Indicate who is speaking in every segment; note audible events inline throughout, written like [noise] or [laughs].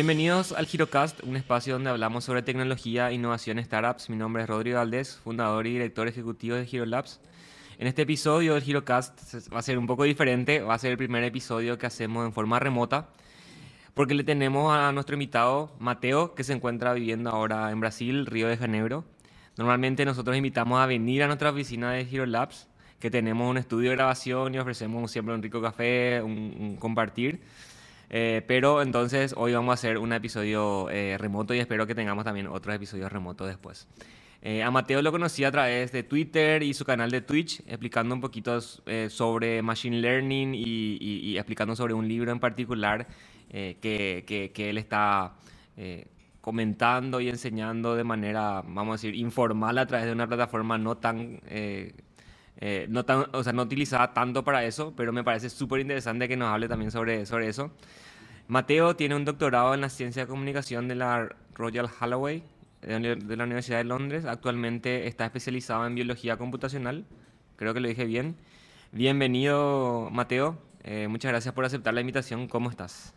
Speaker 1: Bienvenidos al GiroCast, un espacio donde hablamos sobre tecnología, innovación, startups. Mi nombre es Rodrigo Valdés, fundador y director ejecutivo de GiroLabs. En este episodio del GiroCast va a ser un poco diferente, va a ser el primer episodio que hacemos en forma remota, porque le tenemos a nuestro invitado Mateo, que se encuentra viviendo ahora en Brasil, Río de Janeiro. Normalmente nosotros invitamos a venir a nuestra oficina de GiroLabs, que tenemos un estudio de grabación y ofrecemos siempre un rico café, un, compartir. Eh, pero entonces hoy vamos a hacer un episodio eh, remoto y espero que tengamos también otros episodios remotos después. Eh, a Mateo lo conocí a través de Twitter y su canal de Twitch, explicando un poquito sobre Machine Learning y, explicando sobre un libro en particular que, que, él está comentando y enseñando de manera, vamos a decir, informal a través de una plataforma no tan... no, tan, o sea, no utilizada tanto para eso, pero me parece súper interesante que nos hable también sobre, sobre eso. Mateo tiene un doctorado en la ciencia de comunicación de la Royal Holloway de la Universidad de Londres. Actualmente está especializado en biología computacional. Creo que lo dije bien. Bienvenido, Mateo. Eh, muchas gracias por aceptar la invitación. ¿Cómo estás?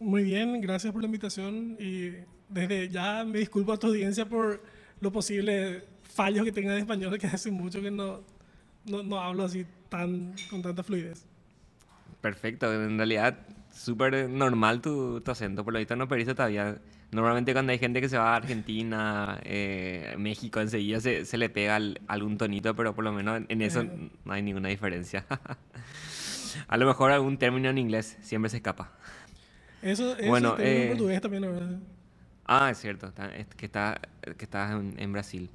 Speaker 2: Muy bien, gracias por la invitación y desde ya me disculpo a tu audiencia por los posibles fallos que tenga de español, que hace mucho que no, no, no hablo así tan, con tanta fluidez.
Speaker 1: Perfecto, en realidad súper normal tu, tu, acento, por lo visto no perdiste todavía Normalmente cuando hay gente que se va a Argentina, eh, México, enseguida se, se le pega algún tonito, pero por lo menos en eso eh. no hay ninguna diferencia. [laughs] a lo mejor algún término en inglés siempre se escapa.
Speaker 2: Eso, eso bueno, en eh, portugués también, ¿verdad?
Speaker 1: Ah, es cierto, que, está, que estás en, en Brasil.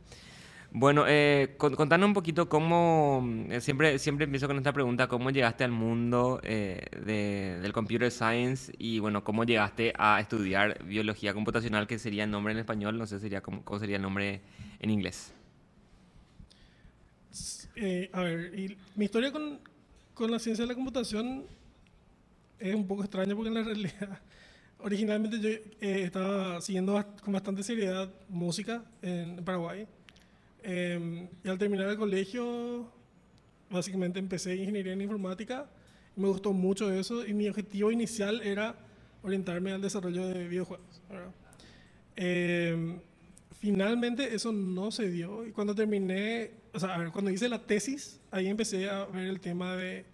Speaker 1: Bueno, eh, contanos un poquito cómo, eh, siempre, siempre empiezo con esta pregunta, ¿cómo llegaste al mundo eh, del computer science y bueno, cómo llegaste a estudiar biología computacional, que sería el nombre en español, no sé sería cómo, sería el nombre en inglés?
Speaker 2: Eh, a ver, mi historia con, con la ciencia de la computación es un poco extraña porque en la realidad [laughs] originalmente yo estaba siguiendo con bastante seriedad música en Paraguay. Em, y al terminar el colegio, básicamente empecé ingeniería en informática. Me gustó mucho eso y mi objetivo inicial era orientarme al desarrollo de videojuegos. Em, finalmente eso no se dio y cuando terminé, o sea, cuando hice la tesis, ahí empecé a ver el tema de,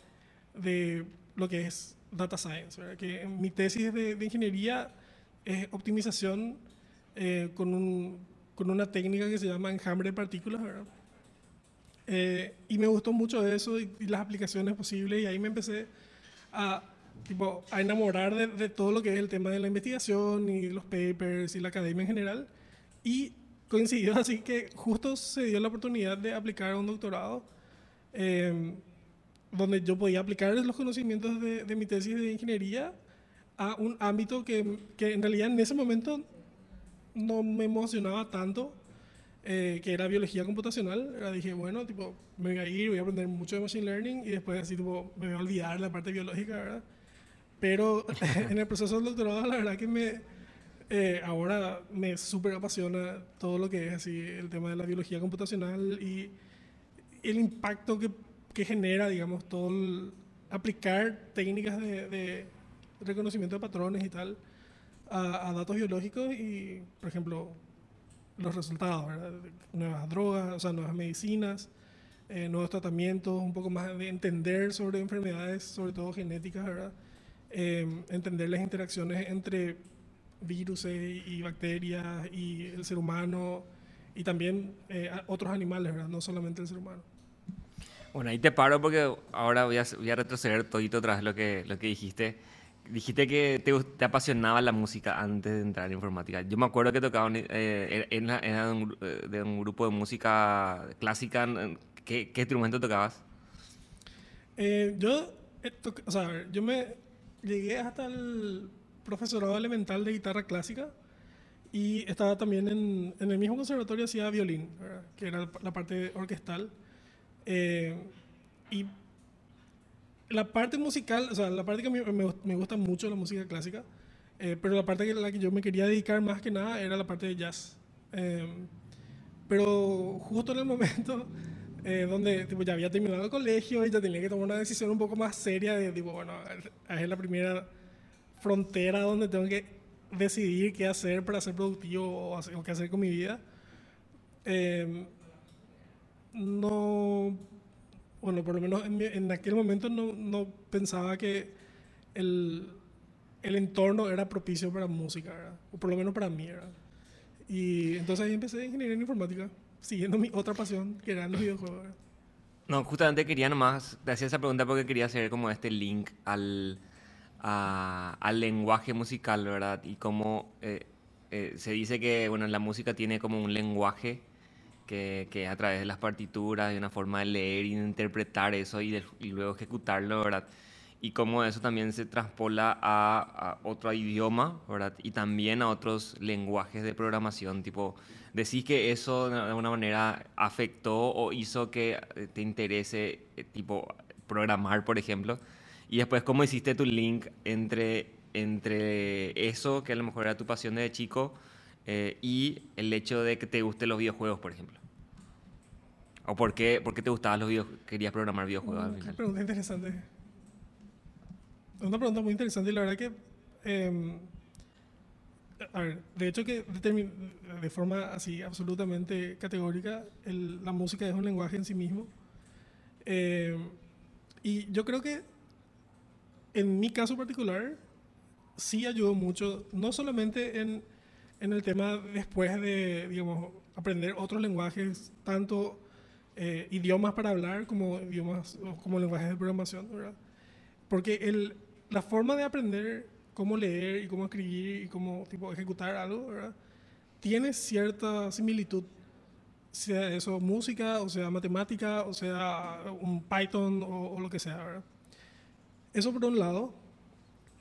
Speaker 2: de lo que es data science. Que mi tesis de, de ingeniería es optimización eh, con un con una técnica que se llama enjambre de partículas, ¿verdad? Eh, y me gustó mucho eso y, las aplicaciones posibles y ahí me empecé a, tipo, a enamorar de, de, todo lo que es el tema de la investigación y los papers y la academia en general. Y coincidió así que justo se dio la oportunidad de aplicar un doctorado eh, donde yo podía aplicar los conocimientos de, de, mi tesis de ingeniería a un ámbito que, que en realidad en ese momento no me emocionaba tanto, eh, que era biología computacional. Era, dije, bueno, tipo, me voy a ir, voy a aprender mucho de Machine Learning y después así, tipo, me voy a olvidar la parte biológica, ¿verdad? Pero [laughs] en el proceso del doctorado, la verdad que me, eh, ahora me súper apasiona todo lo que es así, el tema de la biología computacional y el impacto que, que genera, digamos, todo el, aplicar técnicas de, de reconocimiento de patrones y tal a, datos biológicos y, por ejemplo, los resultados, nuevas drogas, o sea, nuevas medicinas, eh, nuevos tratamientos, un poco más de entender sobre enfermedades, sobre todo genéticas, ¿verdad? Eh, entender las interacciones entre virus y bacterias y el ser humano y también eh, otros animales, ¿verdad? No solamente el ser humano.
Speaker 1: Bueno, ahí te paro porque ahora voy a, voy a retroceder todito tras lo que, lo que dijiste. Dijiste que te, te, apasionaba la música antes de entrar en informática. Yo me acuerdo que tocaban, eh, era, eh, de un grupo de música clásica. ¿Qué, qué instrumento tocabas?
Speaker 2: Eh, yo, eh, o sea, yo me llegué hasta el profesorado elemental de guitarra clásica y estaba también en, en el mismo conservatorio hacía violín, que era la parte orquestal. y la parte musical, o sea, la parte que mí me, me gusta mucho la música clásica, eh, pero la parte a la que yo me quería dedicar más que nada era la parte de jazz. Eh, pero justo en el [laughs] momento eh, donde tipo, ya había terminado el colegio y ya tenía que tomar una decisión un poco más seria de, tipo, bueno, es la primera frontera donde tengo que decidir qué hacer para ser productivo o, qué hacer con mi vida. Em, no, bueno, por lo menos en, aquel momento no, no, pensaba que el, el, entorno era propicio para música, o por lo menos para mí. ¿verdad? Y entonces ahí empecé ingeniería en informática, siguiendo mi otra pasión, que eran los videojuegos.
Speaker 1: No, justamente quería nomás, te hacía esa pregunta porque quería hacer como este link al, al lenguaje musical, ¿verdad? Y cómo eh, eh, se dice que, bueno, la música tiene como un lenguaje que, que a través de las partituras, de una forma de leer y de interpretar eso y, y luego ejecutarlo, ¿verdad? y cómo eso también se traspola a, otro idioma, ¿verdad? Y también a otros lenguajes de programación, tipo, decís que eso de alguna manera afectó o hizo que eh, te interese, eh, tipo, programar, por ejemplo, y después cómo hiciste tu link entre, entre eso, que a lo mejor era tu pasión de chico, eh, y el hecho de que te gusten los videojuegos, por ejemplo. ¿O por qué, por qué te gustaban los videojuegos, querías programar videojuegos al
Speaker 2: final? Qué pregunta interesante una pregunta muy interesante y la verdad que, em, a ver, de hecho que de forma así absolutamente categórica, la música es un lenguaje en sí mismo. Em, y yo creo que en mi caso particular sí ayudó mucho, no solamente en, en el tema después de, digamos, aprender otros lenguajes, tanto eh, idiomas para hablar como idiomas como lenguajes de programación, ¿verdad? Porque el, la forma de aprender cómo leer y cómo escribir y cómo tipo, ejecutar algo, ¿verdad? Tiene cierta similitud, sea eso música, o sea matemática, o sea un Python o, lo que sea, ¿verdad? Eso por un lado,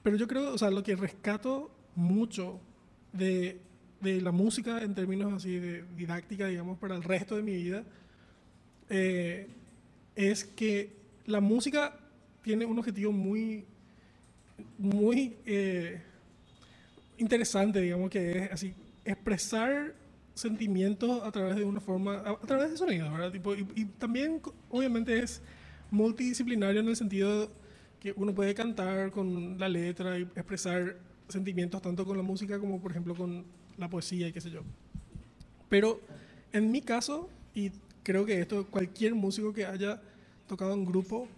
Speaker 2: pero yo creo, o sea, lo que rescato mucho de, de la música en términos así de didáctica, digamos, para el resto de mi vida, eh, es que la música tiene un objetivo muy muy eh, interesante, digamos, que es así, expresar sentimientos a través de una forma, a, través de sonido, ¿verdad? Tipo, y, también, obviamente, es multidisciplinario en el sentido que uno puede cantar con la letra y expresar sentimientos tanto con la música como, por ejemplo, con la poesía y qué sé yo. Pero en mi caso, y creo que esto cualquier músico que haya tocado en grupo.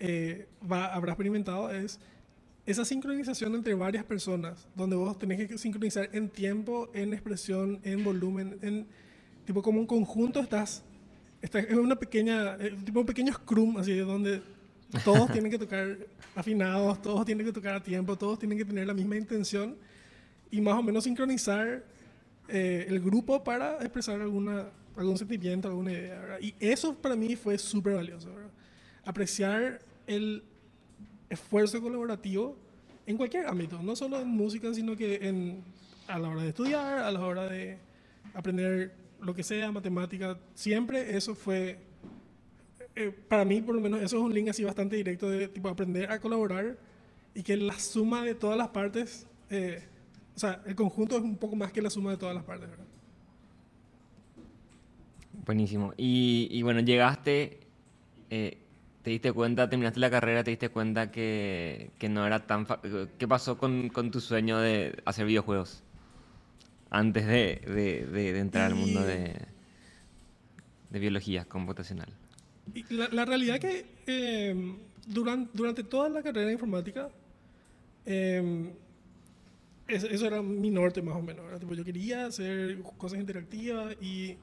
Speaker 2: Eh, va, habrá experimentado, es esa sincronización entre varias personas, donde vos tenés que sincronizar en tiempo, en expresión, en volumen, en tipo como un conjunto estás, estás es una pequeña, eh, tipo un pequeño scrum, así, donde todos tienen que tocar afinados, todos tienen que tocar a tiempo, todos tienen que tener la misma intención y más o menos sincronizar eh, el grupo para expresar alguna, algún sentimiento, alguna idea. Y eso para mí fue súper valioso. Apreciar el esfuerzo colaborativo en cualquier ámbito, no solo en música, sino que en, a la hora de estudiar, a la hora de aprender lo que sea, matemática, siempre eso fue, eh, para mí por lo menos eso es un link así bastante directo de tipo aprender a colaborar y que la suma de todas las partes, eh, o sea, el conjunto es un poco más que la suma de todas las partes.
Speaker 1: Buenísimo. Y, y, bueno, llegaste, eh, te diste cuenta, terminaste la carrera, te diste cuenta que, que no era tan... ¿Qué pasó con, con, tu sueño de hacer videojuegos? Antes de, de, de, entrar al mundo de, de biología computacional.
Speaker 2: la, la, realidad que eh, em, durante, durante toda la carrera de informática, eh, eso, eso, era mi norte más o menos. Tipo, yo quería hacer cosas interactivas y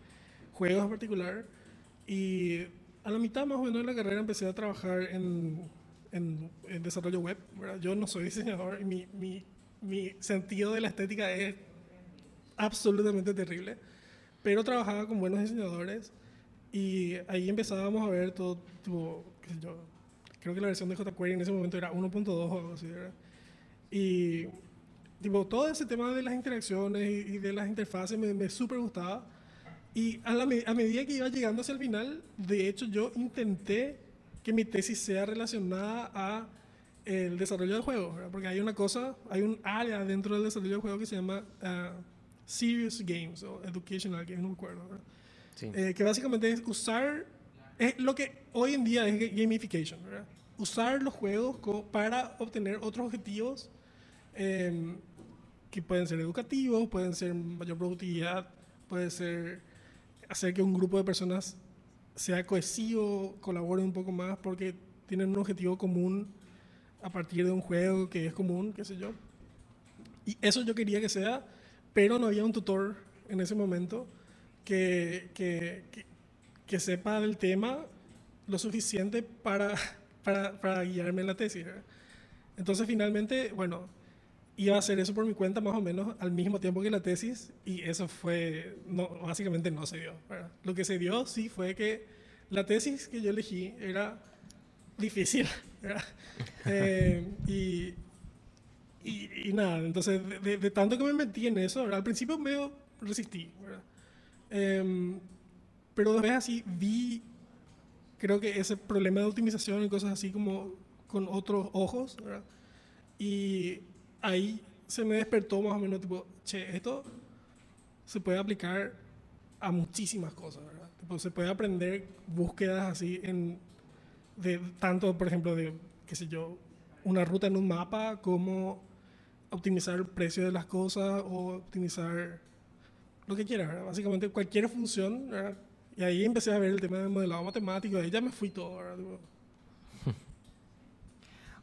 Speaker 2: juegos en particular. Y a la mitad más o menos de la carrera empecé a trabajar en, en, desarrollo web. Yo no soy diseñador y mi, mi, mi, sentido de la estética es absolutamente terrible, pero trabajaba con buenos diseñadores y ahí empezábamos a ver todo, tipo, qué sé yo, creo que la versión de jQuery en ese momento era 1.2 o algo así, ¿verdad? Y tipo, todo ese tema de las interacciones y, de las interfaces me, me súper gustaba y a, la, a medida que iba llegando hacia el final, de hecho yo intenté que mi tesis sea relacionada a el desarrollo del juego, porque hay una cosa, hay un área dentro del desarrollo del juego que se llama uh, Serious Games o Educational Games, no me acuerdo, eh, que básicamente es usar es lo que hoy en día es gamification, Usar los juegos para obtener otros objetivos em, que pueden ser educativos, pueden ser mayor productividad, puede ser hacer que un grupo de personas sea cohesivo, colabore un poco más porque tienen un objetivo común a partir de un juego que es común, qué sé yo. Y eso yo quería que sea, pero no había un tutor en ese momento que, que, que, sepa del tema lo suficiente para, [laughs] para, para guiarme en la tesis. Entonces finalmente, bueno, iba a hacer eso por mi cuenta más o menos al mismo tiempo que la tesis y eso fue, no, básicamente no se dio. Lo que se dio sí fue que la tesis que yo elegí era difícil. [laughs] Eh, y, y, nada, entonces de, tanto que me metí en eso, al principio medio resistí, em, pero después así vi, creo que ese problema de optimización y cosas así como con otros ojos, y ahí se me despertó más o menos, tipo, che, esto se puede aplicar a muchísimas cosas, ¿verdad? se puede aprender búsquedas así en, de tanto, por ejemplo, de, qué sé yo, una ruta en un mapa, como optimizar el precio de las cosas o optimizar lo que quieras, ¿verdad? Básicamente cualquier función, ¿verdad? Y ahí empecé a ver el tema del modelado matemático, ahí ya me fui todo, ¿verdad?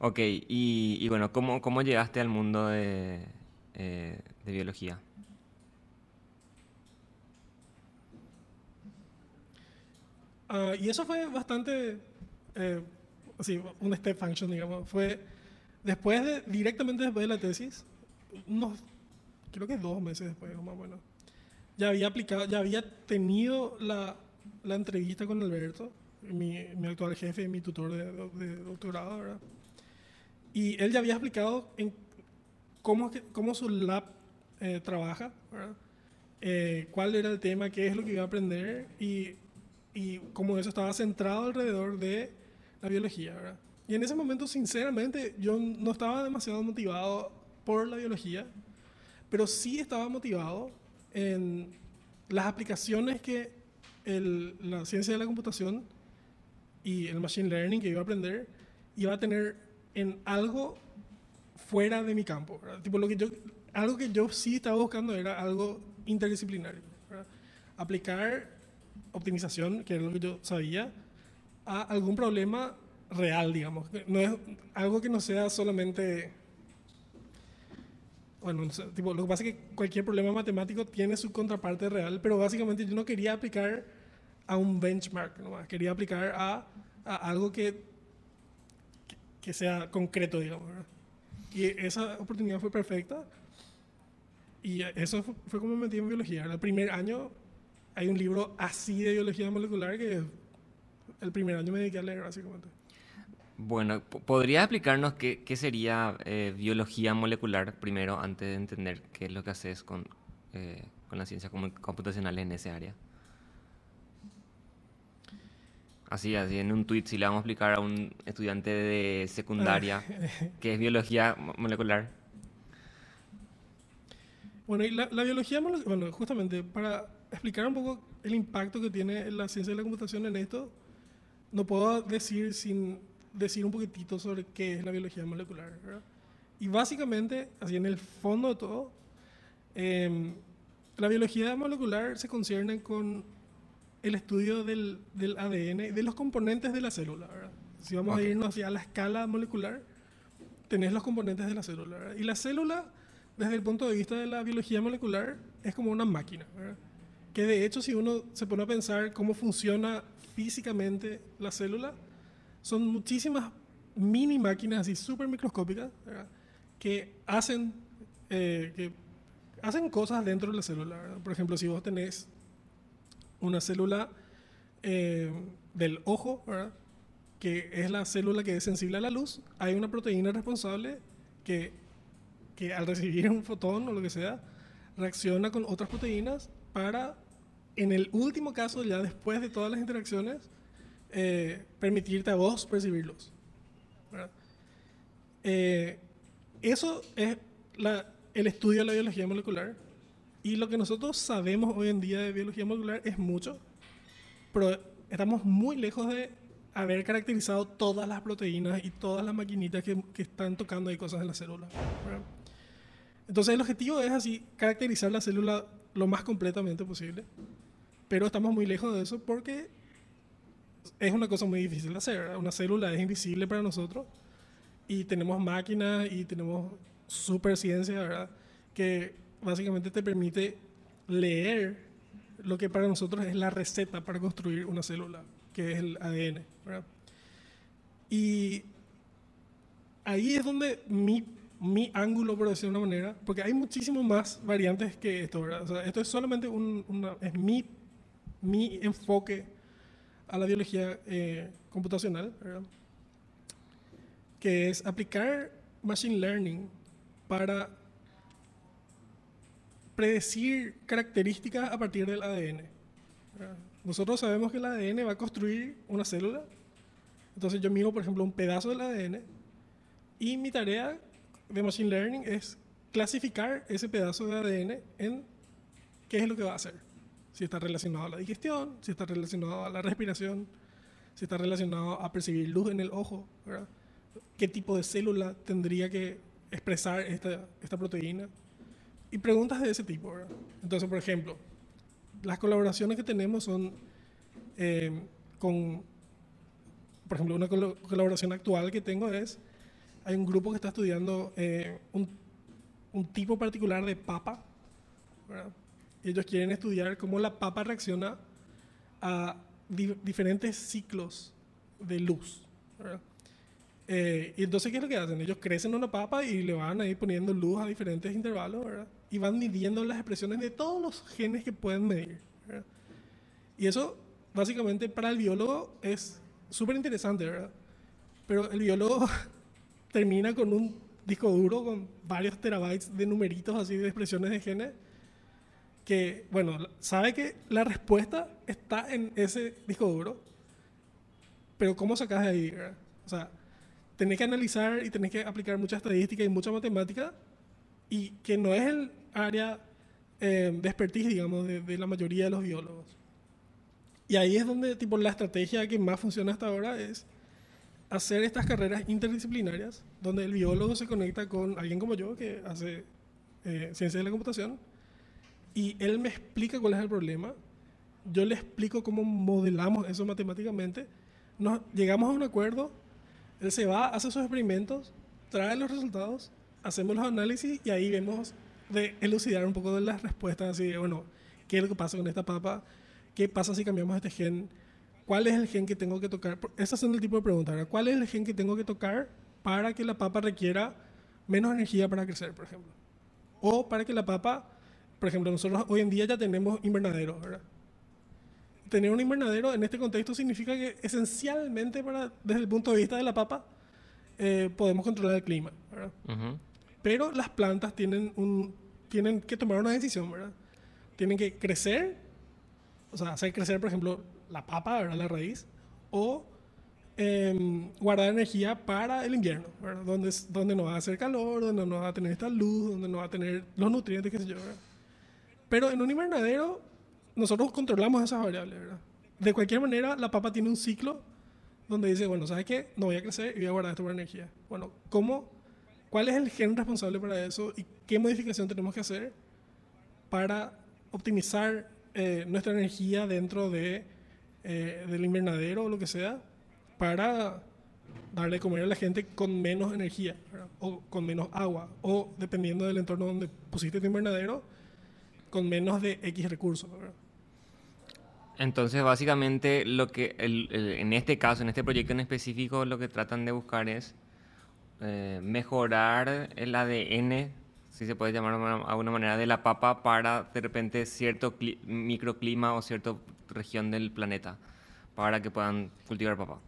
Speaker 1: Ok, y, bueno, ¿cómo, ¿cómo, llegaste al mundo de, eh, de biología?
Speaker 2: Uh, y eso fue bastante, eh, así, un step function, digamos. Fue después de, directamente después de la tesis, unos, creo que dos meses después, más o menos, ya había aplicado, ya había tenido la, la entrevista con Alberto, mi, mi, actual jefe, mi tutor de, de doctorado, ¿verdad? Y él ya había explicado en cómo, cómo su lab eh, trabaja, eh, cuál era el tema, qué es lo que iba a aprender y, y cómo eso estaba centrado alrededor de la biología. ¿verdad? Y en ese momento, sinceramente, yo no estaba demasiado motivado por la biología, pero sí estaba motivado en las aplicaciones que el, la ciencia de la computación y el machine learning que iba a aprender iba a tener en algo fuera de mi campo. Tipo, lo que yo, algo que yo sí estaba buscando era algo interdisciplinario. Aplicar optimización, que era lo que yo sabía, a algún problema real, digamos. No es algo que no sea solamente... Bueno, tipo, lo que pasa es que cualquier problema matemático tiene su contraparte real, pero básicamente yo no quería aplicar a un benchmark, nomás. quería aplicar a, a algo que que sea concreto, digamos. Y esa oportunidad fue perfecta. Y eso fue, como me metí en biología. El primer año hay un libro así de biología molecular que el primer año me dediqué a leer, básicamente.
Speaker 1: Bueno, ¿podrías explicarnos qué, qué sería eh, biología molecular primero, antes de entender qué es lo que haces con, eh, con la ciencia computacional en ese área? Así, así en un tweet, si le vamos a explicar a un estudiante de secundaria [laughs] qué es biología molecular.
Speaker 2: Bueno, y la, biología molecular, bueno, justamente para explicar un poco el impacto que tiene la ciencia de la computación en esto, no puedo decir sin decir un poquitito sobre qué es la biología molecular. Y básicamente, así en el fondo de todo, em, la biología molecular se concierne con el estudio del, del ADN, de los componentes de la célula. Si vamos a irnos hacia la escala molecular, tenés los componentes de la célula. Y la célula, desde el punto de vista de la biología molecular, es como una máquina. Que de hecho, si uno se pone a pensar cómo funciona físicamente la célula, son muchísimas mini máquinas así súper microscópicas que hacen, eh, que hacen cosas dentro de la célula. Por ejemplo, si vos tenés una célula eh, del ojo, que es la célula que es sensible a la luz, hay una proteína responsable que, que al recibir un fotón o lo que sea, reacciona con otras proteínas para, en el último caso, ya después de todas las interacciones, eh, permitirte a vos percibirlos. Eh, eso es el estudio de la biología molecular y lo que nosotros sabemos hoy en día de biología molecular es mucho, pero estamos muy lejos de haber caracterizado todas las proteínas y todas las maquinitas que, que están tocando ahí cosas en la célula. Entonces el objetivo es así, caracterizar la célula lo más completamente posible, pero estamos muy lejos de eso porque es una cosa muy difícil de hacer. Una célula es invisible para nosotros y tenemos máquinas y tenemos super ciencia, ¿verdad? Que básicamente te permite leer lo que para nosotros es la receta para construir una célula, que es el ADN, ¿verdad? Y ahí es donde mi, mi ángulo, por decirlo de una manera, porque hay muchísimas más variantes que esto, ¿verdad? O sea, esto es solamente un, una, es mi, mi enfoque a la biología eh, computacional, ¿verdad? que es aplicar machine learning para predecir características a partir del ADN. Nosotros sabemos que el ADN va a construir una célula, entonces yo miro, por ejemplo, un pedazo del ADN y mi tarea de machine learning es clasificar ese pedazo de ADN en qué es lo que va a hacer. Si está relacionado a la digestión, si está relacionado a la respiración, si está relacionado a percibir luz en el ojo, ¿verdad? qué tipo de célula tendría que expresar esta, esta proteína. Y preguntas de ese tipo. ¿verdad? Entonces, por ejemplo, las colaboraciones que tenemos son eh, con, por ejemplo, una colo- colaboración actual que tengo es, hay un grupo que está estudiando eh, un, un tipo particular de papa. ¿verdad? Y ellos quieren estudiar cómo la papa reacciona a di- diferentes ciclos de luz. ¿verdad? Eh, y entonces, ¿qué es lo que hacen? Ellos crecen una papa y le van a ir poniendo luz a diferentes intervalos, ¿verdad? Y van midiendo las expresiones de todos los genes que pueden medir, ¿verdad? Y eso, básicamente, para el biólogo es súper interesante, ¿verdad? Pero el biólogo [laughs] termina con un disco duro con varios terabytes de numeritos así de expresiones de genes que, bueno, sabe que la respuesta está en ese disco duro, pero ¿cómo sacas de ahí? verdad? O sea, tenés que analizar y tenés que aplicar mucha estadística y mucha matemática y que no es el área eh, de expertise, digamos, de, de la mayoría de los biólogos. Y ahí es donde, tipo, la estrategia que más funciona hasta ahora es hacer estas carreras interdisciplinarias, donde el biólogo se conecta con alguien como yo, que hace eh, ciencia de la computación, y él me explica cuál es el problema, yo le explico cómo modelamos eso matemáticamente, nos llegamos a un acuerdo, él se va, hace sus experimentos, trae los resultados, hacemos los análisis y ahí vemos de elucidar un poco de las respuestas, así de, bueno, ¿qué es lo que pasa con esta papa? ¿Qué pasa si cambiamos este gen? ¿Cuál es el gen que tengo que tocar? Esas son el tipo de preguntas. ¿Cuál es el gen que tengo que tocar para que la papa requiera menos energía para crecer, por ejemplo? O para que la papa, por ejemplo, nosotros hoy en día ya tenemos invernaderos, ¿verdad? Tener un invernadero en este contexto significa que esencialmente, para, desde el punto de vista de la papa, eh, podemos controlar el clima, ¿verdad?
Speaker 1: Ujú.
Speaker 2: Pero las plantas tienen, un, tienen que tomar una decisión, ¿verdad? Tienen que crecer, o sea, hacer crecer, por ejemplo, la papa, ¿verdad? La raíz, o em, guardar energía para el invierno, ¿verdad? Donde, donde no va a hacer calor, donde no va a tener esta luz, donde no va a tener los nutrientes, qué sé yo, ¿verdad? Pero en un invernadero, nosotros controlamos esas variables, ¿verdad? De cualquier manera, la papa tiene un ciclo donde dice, bueno, ¿sabes qué? No voy a crecer y voy a guardar esto para energía. Bueno, ¿cómo? ¿Cuál es el gen responsable para eso y qué modificación tenemos que hacer para optimizar eh, nuestra energía dentro de, eh, del invernadero o lo que sea para darle de comer a la gente con menos energía ¿verdad? o con menos agua o dependiendo del entorno donde pusiste tu invernadero con menos de X recursos. ¿verdad?
Speaker 1: Entonces, básicamente, lo que el- el- en este caso, en este proyecto en específico, lo que tratan de buscar es eh, mejorar el ADN, si se puede llamar de alguna- manera, de la papa para de repente cierto cli- microclima o cierta región del planeta, para que puedan cultivar papa.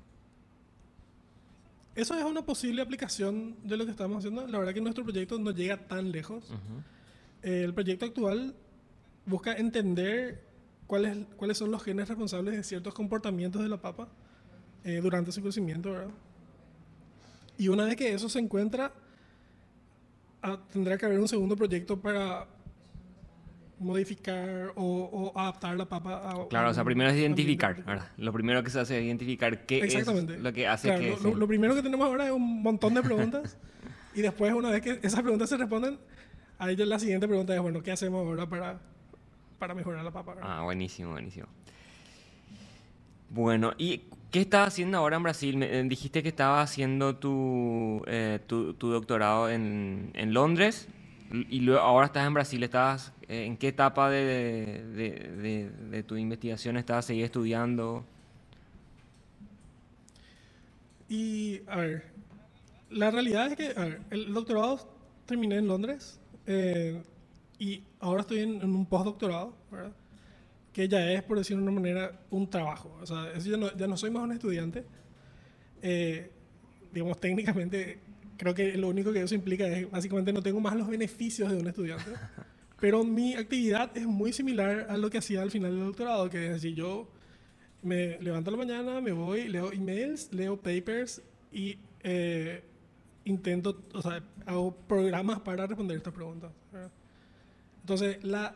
Speaker 2: Eso es una posible aplicación de lo que estamos haciendo. La verdad que nuestro proyecto no llega tan lejos. El proyecto actual busca entender cuáles, cuáles son los genes responsables de ciertos comportamientos de la papa eh, durante su crecimiento, ¿verdad? Y una vez que eso se encuentra, ah, tendrá que haber un segundo proyecto para modificar o, adaptar la papa a...
Speaker 1: Claro, o sea, primero es identificar, ¿verdad? Lo primero que se hace es identificar qué es lo que hace que...
Speaker 2: Lo, lo, primero que tenemos ahora es un montón de preguntas [laughs] y después una vez que esas preguntas se responden, ahí la siguiente pregunta es, bueno, ¿qué hacemos ahora para, para mejorar la papa?
Speaker 1: Ah, buenísimo, buenísimo. Bueno, ¿y qué estás haciendo ahora en Brasil? Me, eh, dijiste que estabas haciendo tu, eh, tu, tu, doctorado en, en Londres y luego ahora estás en Brasil. ¿Estás, eh, ¿En qué etapa de, de, de, tu investigación estás? ¿Seguir estudiando?
Speaker 2: Y, a ver, la realidad es que, a ver, el doctorado terminé en Londres eh, y ahora estoy en, un postdoctorado, ¿verdad? Que ya es, por decirlo de una manera, un trabajo. O sea, ya, no, ya no soy más un estudiante. Eh, digamos, técnicamente creo que lo único que eso implica es, básicamente, no tengo más los beneficios de un estudiante, pero mi actividad es muy similar a lo que hacía al final del doctorado, que es decir, yo me levanto a la mañana, me voy, leo emails, leo papers y eh, intento, o sea, hago programas para responder estas preguntas. Entonces, la,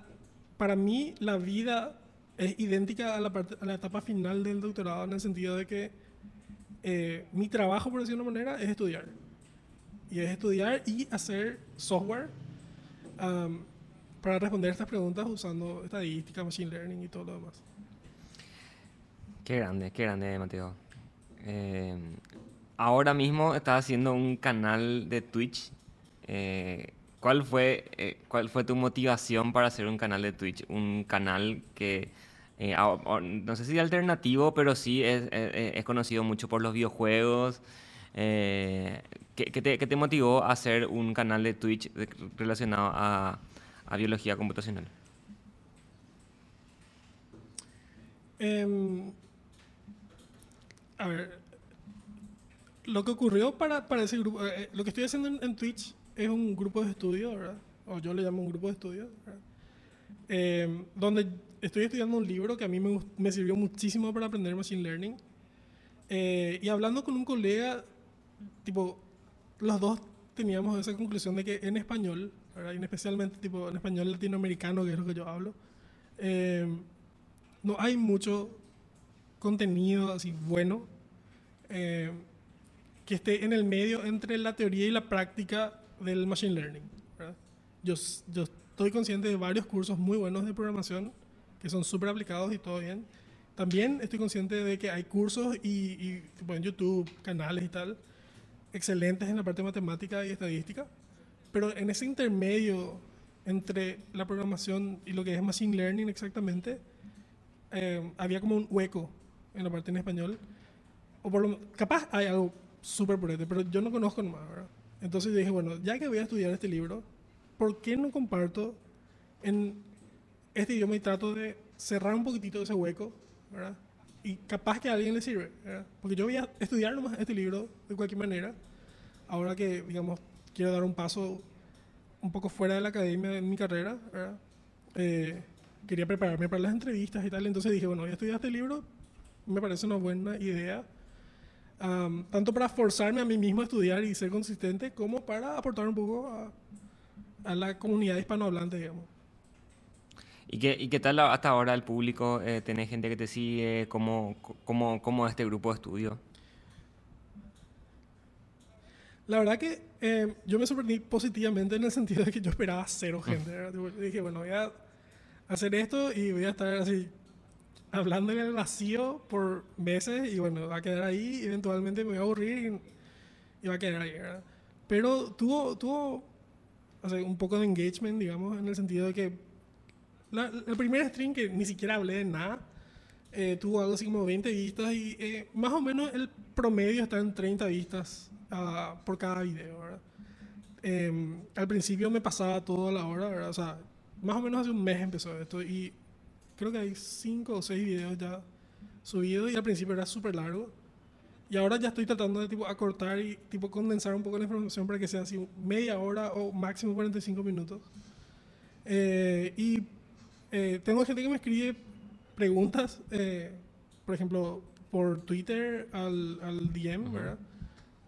Speaker 2: para mí la vida es idéntica a la, parte, a la etapa final del doctorado en el sentido de que eh, mi trabajo, por decirlo de una manera, es estudiar y es estudiar y hacer software para responder estas preguntas usando estadística, machine learning y todo lo demás.
Speaker 1: Qué grande, qué grande, Mateo. Eh, ahora mismo estás haciendo un canal de Twitch. Eh, ¿cuál, fue, eh, ¿Cuál fue tu motivación para hacer un canal de Twitch? Un canal que, no sé si alternativo, pero sí es, es, conocido mucho por los videojuegos. ¿Qué, te, motivó a hacer un canal de Twitch relacionado a, biología computacional?
Speaker 2: Em, a ver, lo que ocurrió para, para ese grupo, eh, lo que estoy haciendo en, Twitch es un grupo de estudio, ¿verdad? O yo le llamo un grupo de estudio, em, donde estoy estudiando un libro que a mí me, me sirvió muchísimo para aprender Machine Learning. Eh, y hablando con un colega, tipo, los dos teníamos esa conclusión de que en español, y especialmente tipo en español latinoamericano, que es lo que yo hablo, eh, no hay mucho contenido así bueno eh, que esté en el medio entre la teoría y la práctica del machine learning. Yo, estoy consciente de varios cursos muy buenos de programación que son súper aplicados y todo bien. También estoy consciente de que hay cursos y, en YouTube, canales y tal, excelentes en la parte matemática y estadística, pero en ese intermedio entre la programación y lo que es machine learning exactamente, eh, había como un hueco en la parte en español. O por lo capaz hay algo súper purete, pero yo no conozco nomás, ¿verdad? Entonces dije, bueno, ya que voy a estudiar este libro, ¿por qué no comparto en este idioma y trato de cerrar un poquitito ese hueco, ¿verdad? y capaz que a alguien le sirve. Porque yo voy a estudiar nomás este libro de cualquier manera. Ahora que, digamos, quiero dar un paso un poco fuera de la academia en mi carrera, eh, quería prepararme para las entrevistas y tal. Entonces dije, bueno, voy a estudiar este libro. Me parece una buena idea. Tanto para forzarme a mí mismo a estudiar y ser consistente, como para aportar un poco a, a la comunidad hispanohablante, digamos.
Speaker 1: ¿Y qué, ¿Y qué tal hasta ahora el público? Eh, ¿Tenés gente que te sigue? ¿Cómo, cómo, cómo es este grupo de estudio?
Speaker 2: La verdad que eh, yo me sorprendí positivamente en el sentido de que yo esperaba cero gente. Dije, bueno, voy a hacer esto y voy a estar así hablando en el vacío por meses y bueno, va a quedar ahí, eventualmente me voy a aburrir y, va a quedar ahí, ¿verdad? Pero tuvo, tuvo un poco de engagement, digamos, en el sentido de que el primer stream que ni siquiera hablé de nada, eh, tuvo algo así como 20 vistas y eh, más o menos el promedio está en 30 vistas uh, por cada video, ¿verdad? Eh, al principio me pasaba todo a la hora, ¿verdad? O sea, más o menos hace un mes empezó esto y creo que hay 5 o 6 videos ya subidos y al principio era súper largo. Y ahora ya estoy tratando de tipo acortar y tipo condensar un poco la información para que sea así media hora o máximo 45 minutos. Eh, y eh, tengo gente que me escribe preguntas, eh, por ejemplo, por Twitter al, al DM, ¿verdad?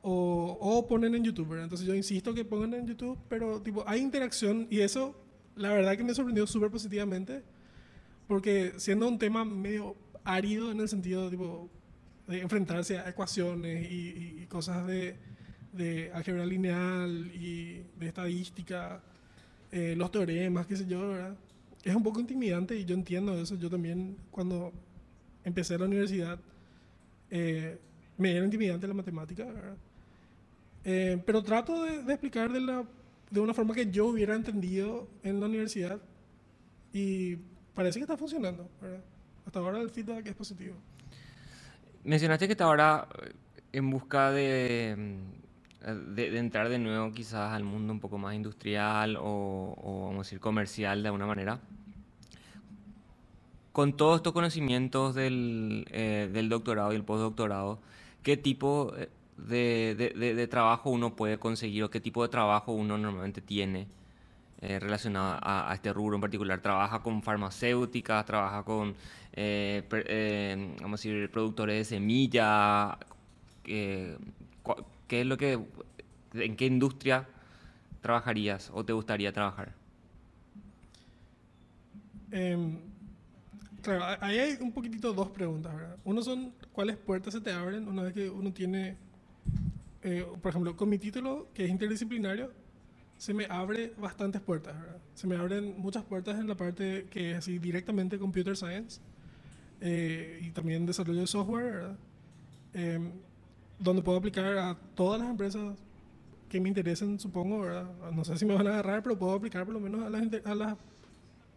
Speaker 2: O, o, ponen en YouTube, ¿verdad? Entonces yo insisto que pongan en YouTube, pero tipo, hay interacción y eso la verdad que me sorprendió súper positivamente, porque siendo un tema medio árido en el sentido tipo, de enfrentarse a ecuaciones y, y cosas de, de, álgebra lineal y de estadística, eh, los teoremas, qué sé yo, ¿verdad? Es un poco intimidante y yo entiendo eso. Yo también, cuando empecé la universidad, eh, me era intimidante la matemática, ¿verdad? Eh, pero trato de, de explicar de, la, de una forma que yo hubiera entendido en la universidad y parece que está funcionando, ¿verdad? Hasta ahora el feedback es positivo.
Speaker 1: Mencionaste que está ahora en busca de, de, de entrar de nuevo quizás al mundo un poco más industrial o, o, vamos a decir comercial de alguna manera. Con todos estos conocimientos del, eh, del doctorado y el postdoctorado, ¿qué tipo de, de, de, trabajo uno puede conseguir o qué tipo de trabajo uno normalmente tiene eh, relacionado a, este rubro en particular? ¿Trabaja con farmacéuticas? ¿Trabaja con eh, eh, vamos a decir, productores de semilla? ¿Qué es lo que, en qué industria trabajarías o te gustaría trabajar?
Speaker 2: Eh, claro, ahí hay un poquitito dos preguntas, ¿verdad? Uno son cuáles puertas se te abren una vez que uno tiene, eh, por ejemplo, con mi título, que es interdisciplinario, se me abre bastantes puertas. Se me abren muchas puertas en la parte que es así directamente computer science eh, y también desarrollo de software, ¿verdad? Eh, donde puedo aplicar a todas las empresas que me interesen, supongo, ¿verdad? No sé si me van a agarrar, pero puedo aplicar por lo menos a las, a las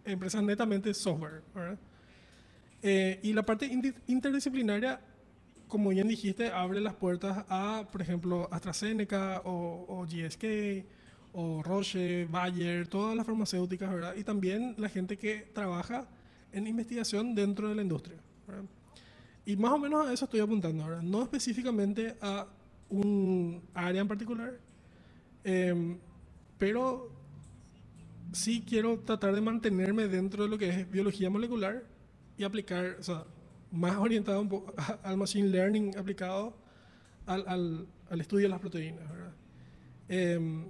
Speaker 2: empresas netamente software. Eh, y la parte interdisciplinaria, como bien dijiste, abre las puertas a, por ejemplo, AstraZeneca o, o GSK o Roche, Bayer, todas las farmacéuticas, ¿verdad? Y también la gente que trabaja en investigación dentro de la industria, ¿verdad? Y más o menos a eso estoy apuntando ahora, no específicamente a un área en particular, eh, pero sí quiero tratar de mantenerme dentro de lo que es biología molecular y aplicar, o sea, más orientado un [laughs] al machine learning aplicado al, al, al estudio de las proteínas, ¿verdad? Eh,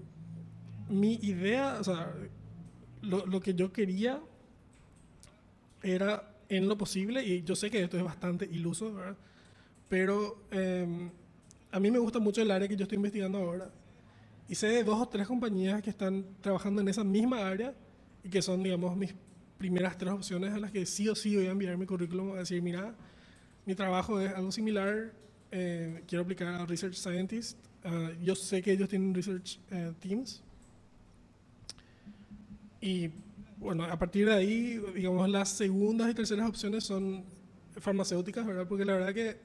Speaker 2: mi idea, o sea, lo, lo, que yo quería era en lo posible, y yo sé que esto es bastante iluso, ¿verdad? pero eh, a mí me gusta mucho el área que yo estoy investigando ahora. Y sé de dos o tres compañías que están trabajando en esa misma área y que son, digamos, mis primeras tres opciones a las que sí o sí voy a enviar mi currículum a decir, mira, mi trabajo es algo similar, eh, quiero aplicar a Research Scientist. Uh, yo sé que ellos tienen Research uh, Teams. Y bueno, a partir de ahí, digamos, las segundas y terceras opciones son farmacéuticas, ¿verdad? Porque la verdad que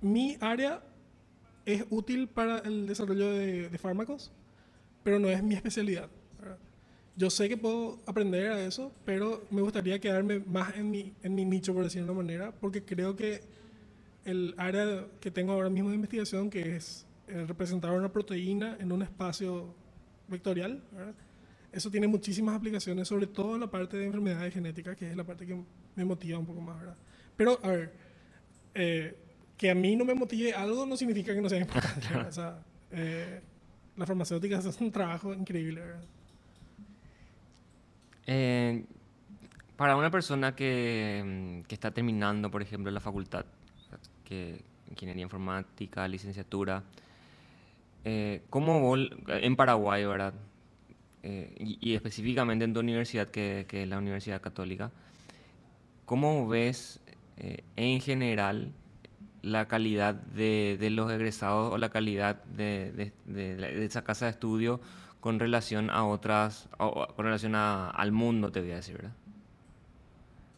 Speaker 2: mi área es útil para el desarrollo de, de fármacos, pero no es mi especialidad. ¿verdad? Yo sé que puedo aprender a eso, pero me gustaría quedarme más en mi, en mi nicho, por decirlo de una manera, porque creo que el área que tengo ahora mismo de investigación, que es eh, representar una proteína en un espacio vectorial, ¿verdad? Eso tiene muchísimas aplicaciones, sobre todo en la parte de enfermedades genéticas, que es la parte que me motiva un poco más, ¿verdad? Pero, a ver, eh, que a mí no me motive algo no significa que no sea importante. O sea, eh, las farmacéuticas hacen un trabajo increíble, ¿verdad?
Speaker 1: Eh, para una persona que, que, está terminando, por ejemplo, la facultad, que ingeniería informática, licenciatura, eh, ¿cómo en Paraguay, verdad? Eh, y, y, específicamente en tu universidad, que, que, es la Universidad Católica, ¿cómo ves eh, en general la calidad de, de, los egresados o la calidad de, de, de, esa casa de estudio con relación a otras, o, con relación a, al mundo, te voy a decir, ¿verdad?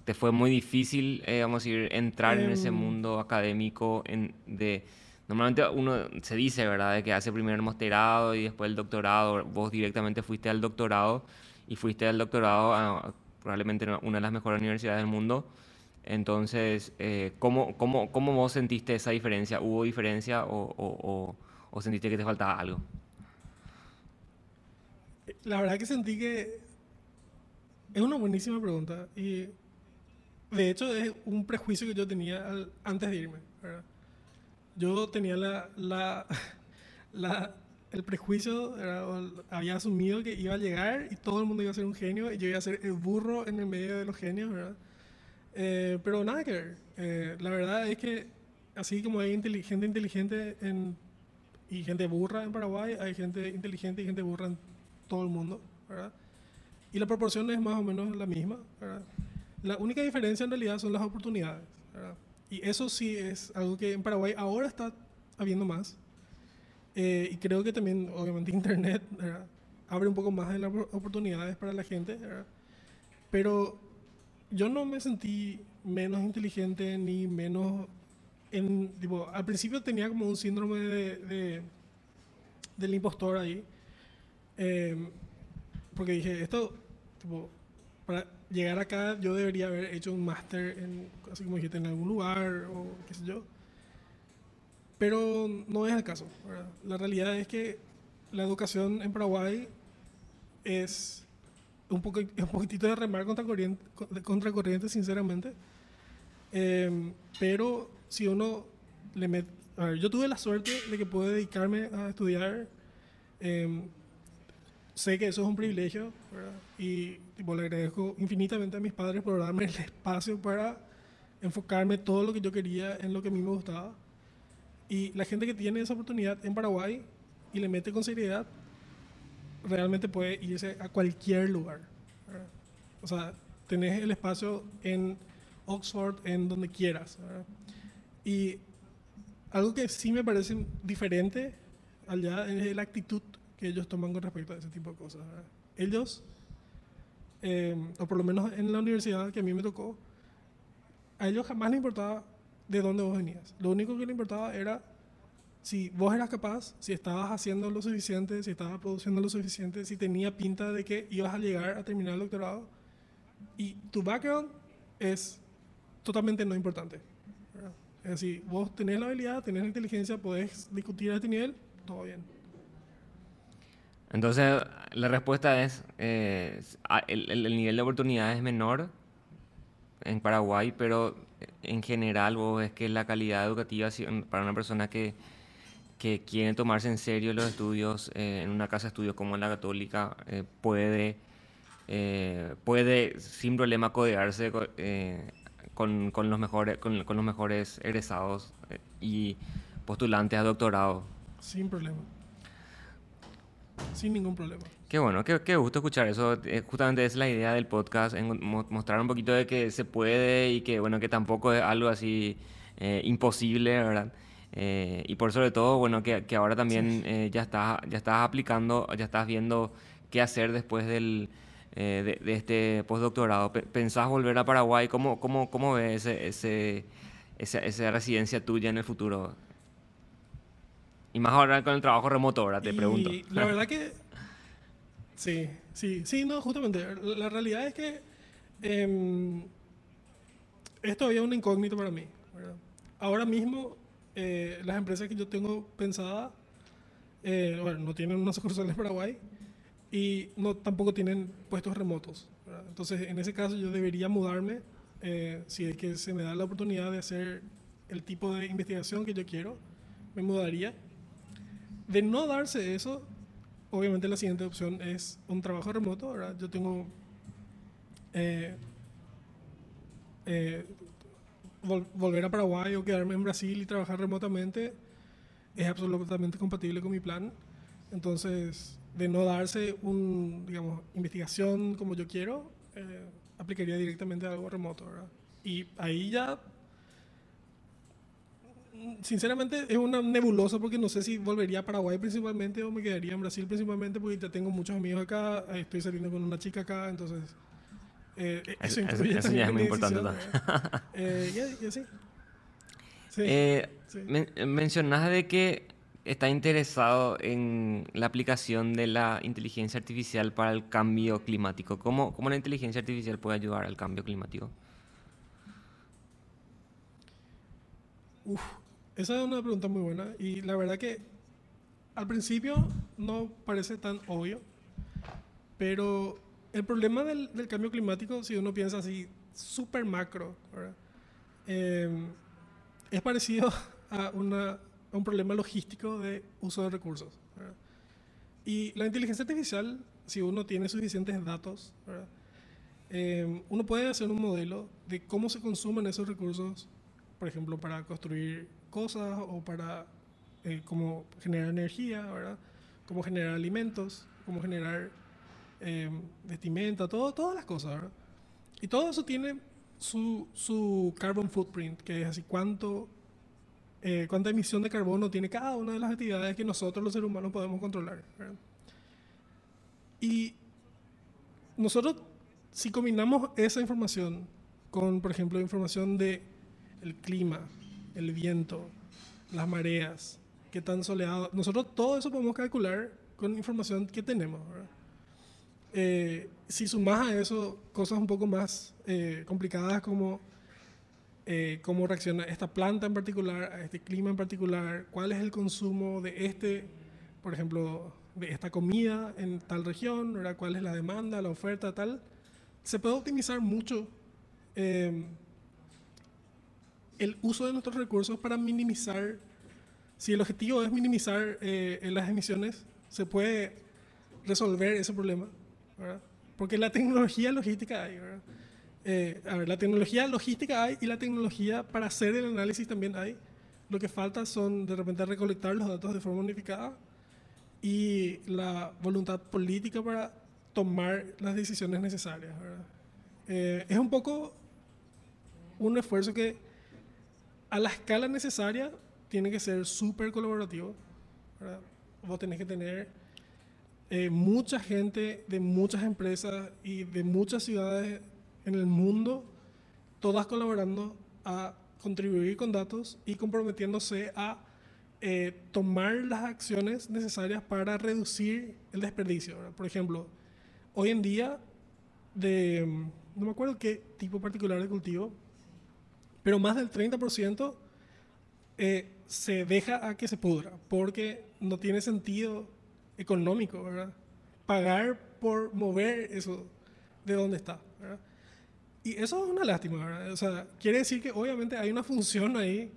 Speaker 1: ¿Te fue muy difícil, eh, vamos a decir, entrar um, en ese mundo académico en, de Normalmente uno se dice, ¿verdad?, de que hace primero el masterado y después el doctorado. Vos directamente fuiste al doctorado y fuiste al doctorado a probablemente una de las mejores universidades del mundo. Entonces, eh, ¿cómo, cómo, ¿cómo vos sentiste esa diferencia? ¿Hubo diferencia o, o, o, o sentiste que te faltaba algo?
Speaker 2: La verdad que sentí que es una buenísima pregunta y de hecho es un prejuicio que yo tenía al, antes de irme. ¿verdad? Yo tenía la, la, la el prejuicio había asumido que iba a llegar y todo el mundo iba a ser un genio y yo iba a ser el burro en el medio de los genios, ¿verdad? Eh, pero nada que ver. Eh, la verdad es que así como hay gente inteligente en, y gente burra en Paraguay, hay gente inteligente y gente burra en todo el mundo, ¿verdad? Y la proporción es más o menos la misma, ¿verdad? La única diferencia en realidad son las oportunidades, ¿verdad? Y eso sí es algo que en Paraguay ahora está habiendo más. Eh, y creo que también, obviamente, [laughs] Internet abre un poco más de las oportunidades para la gente. Pero yo no me sentí menos inteligente ni menos... En, tipo, al principio tenía como un síndrome de, del impostor ahí. Eh, porque dije, esto, tipo, para llegar acá yo debería haber hecho un máster así como dijiste, en algún lugar o qué sé yo. Pero no es el caso. La realidad es que la educación en Paraguay es un, poco, un poquitito de remar contra corriente, contra corriente sinceramente. Em, pero si uno le mete... A ver, yo tuve la suerte de que pude dedicarme a estudiar. Em, sé que eso es un privilegio y tipo, le agradezco infinitamente a mis padres por darme el espacio para enfocarme todo lo que yo quería en lo que a mí me gustaba. Y la gente que tiene esa oportunidad en Paraguay y le mete con seriedad, realmente puede irse a cualquier lugar. O sea, tenés el espacio en Oxford, en donde quieras. Y algo que sí me parece diferente allá es la actitud que ellos toman con respecto a ese tipo de cosas. Ellos, eh, o por lo menos en la universidad que a mí me tocó, a ellos jamás les importaba de dónde vos venías. Lo único que le importaba era si vos eras capaz, si estabas haciendo lo suficiente, si estabas produciendo lo suficiente, si tenía pinta de que ibas a llegar a terminar el doctorado. Y tu background es totalmente no importante. Es decir, vos tenés la habilidad, tenés la inteligencia, podés discutir a este nivel, todo bien.
Speaker 1: Entonces, la respuesta es, eh, el, el, nivel de oportunidad es menor en Paraguay, pero en general vos ves que la calidad educativa para una persona que, que quiere tomarse en serio los estudios eh, en una casa de estudios como la católica eh, puede, eh, puede sin problema codearse con, con, los mejores, con, con los mejores egresados y postulantes a doctorado.
Speaker 2: Sin problema. Sin ningún problema.
Speaker 1: Qué bueno, qué, qué gusto escuchar eso. Eh, justamente es la idea del podcast, en mostrar un poquito de que se puede y que, bueno, que tampoco es algo así eh, imposible, ¿verdad? Eh, y por sobre todo, bueno, que, que ahora también ya, estás, ya estás aplicando, ya estás viendo qué hacer después del, de, de, este postdoctorado. ¿Pensás volver a Paraguay? ¿Cómo, cómo, cómo ves ese, ese, esa, esa residencia tuya en el futuro? Y más ahora con el trabajo remoto, ahora te pregunto.
Speaker 2: La verdad [laughs] que Sí, sí, sí, no, justamente. La realidad es que eh, es todavía una incógnita para mí. Ahora mismo, eh, las empresas que yo tengo pensadas, eh, bueno, no tienen una sucursal en Paraguay y no, tampoco tienen puestos remotos. Entonces, en ese caso, yo debería mudarme eh, si es que se me da la oportunidad de hacer el tipo de investigación que yo quiero, me mudaría. De no darse eso, obviamente la siguiente opción es un trabajo remoto. ¿verdad? Yo tengo eh, eh, volver a Paraguay o quedarme en Brasil y trabajar remotamente es absolutamente compatible con mi plan. Entonces, de no darse un, digamos, investigación como yo quiero, eh, aplicaría directamente a algo remoto. Y ahí ya sinceramente es una nebulosa porque no sé si volvería a Paraguay principalmente o me quedaría en Brasil principalmente porque ya tengo muchos amigos acá, estoy saliendo con una chica acá, entonces
Speaker 1: eh, eso, ya es muy importante
Speaker 2: eh, y, así.
Speaker 1: Eh, mencionas de que está interesado en la aplicación de la inteligencia artificial para el cambio climático. ¿Cómo, cómo la inteligencia artificial puede ayudar al cambio climático?
Speaker 2: Uf, esa es una pregunta muy buena y la verdad que al principio no parece tan obvio, pero el problema del, cambio climático, si uno piensa así, súper macro, em, es parecido [laughs] a, un problema logístico de uso de recursos. Y la inteligencia artificial, si uno tiene suficientes datos, eh, uno puede hacer un modelo de cómo se consumen esos recursos, por ejemplo, para construir cosas o para eh, cómo generar energía, ¿verdad? cómo generar alimentos, cómo generar eh, vestimenta, todo, todas las cosas. ¿verdad? Y todo eso tiene su, su carbon footprint, que es así cuánto eh, cuánta emisión de carbono tiene cada una de las actividades que nosotros los seres humanos podemos controlar. Y nosotros, si combinamos esa información con, por ejemplo, información de el clima, el viento, las mareas, qué tan soleado, nosotros todo eso podemos calcular con información que tenemos. Eh, si sumas a eso cosas un poco más eh, complicadas como eh, cómo reacciona esta planta en particular, a este clima en particular, cuál es el consumo de este, por ejemplo, de esta comida en tal región, cuál es la demanda, la oferta, tal. Se puede optimizar mucho eh, el uso de nuestros recursos para minimizar, si el objetivo es minimizar eh, las emisiones, se puede resolver ese problema, porque la tecnología logística hay. Eh, a ver, la tecnología logística hay y la tecnología para hacer el análisis también hay. Lo que falta son de repente recolectar los datos de forma unificada y la voluntad política para tomar las decisiones necesarias. Eh, es un poco un esfuerzo que a la escala necesaria tiene que ser súper colaborativo. Vos tenés que tener eh, mucha gente de muchas empresas y de muchas ciudades en el mundo, todas colaborando a contribuir con datos y comprometiéndose a eh, tomar las acciones necesarias para reducir el desperdicio. Por ejemplo, hoy en día, de, no me acuerdo qué tipo particular de cultivo, pero más del 30% eh, se deja a que se pudra, porque no tiene sentido económico, ¿verdad? Pagar por mover eso de donde está, ¿verdad? Y eso es una lástima, ¿verdad? O sea, quiere decir que obviamente hay una función ahí,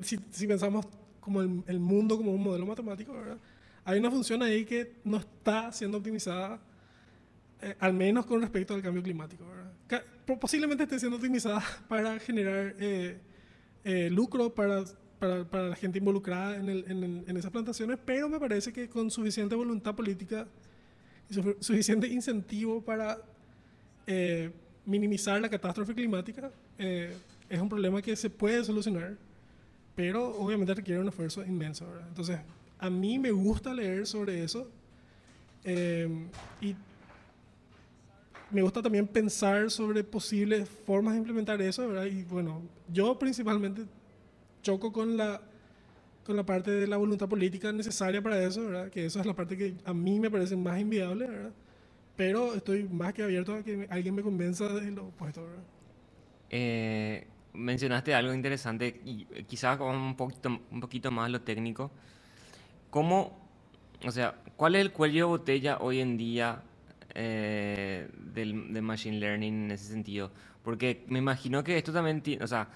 Speaker 2: si, si pensamos como el, el, mundo como un modelo matemático, ¿verdad? Hay una función ahí que no está siendo optimizada, eh, al menos con respecto al cambio climático, ¿verdad? Posiblemente esté siendo optimizada [laughs] para generar eh, eh, lucro para, para, para, la gente involucrada en, el, en, en, esas plantaciones, pero me parece que con suficiente voluntad política y suficiente incentivo para minimizar la catástrofe climática eh, es un problema que se puede solucionar, pero obviamente requiere un esfuerzo inmenso. Entonces, a mí me gusta leer sobre eso eh, y me gusta también pensar sobre posibles formas de implementar eso. ¿verdad? Y bueno, yo principalmente choco con la, con la parte de la voluntad política necesaria para eso, ¿verdad? que eso es la parte que a mí me parece más inviable. ¿verdad? pero estoy más que abierto a que alguien me convenza de lo opuesto.
Speaker 1: Eh, mencionaste algo interesante y quizás un poquito, un poquito más lo técnico. ¿Cómo, o sea, cuál es el cuello de botella hoy en día eh, del, de Machine Learning en ese sentido? Porque me imagino que esto también tiene, o sea,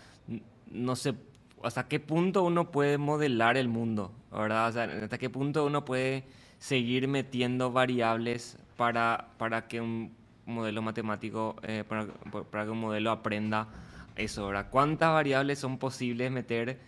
Speaker 1: no sé, hasta qué punto uno puede modelar el mundo, ¿verdad? O sea, hasta qué punto uno puede seguir metiendo variables para, para que un modelo matemático, eh, para, para, que un modelo aprenda eso, ¿verdad? ¿Cuántas variables son posibles meter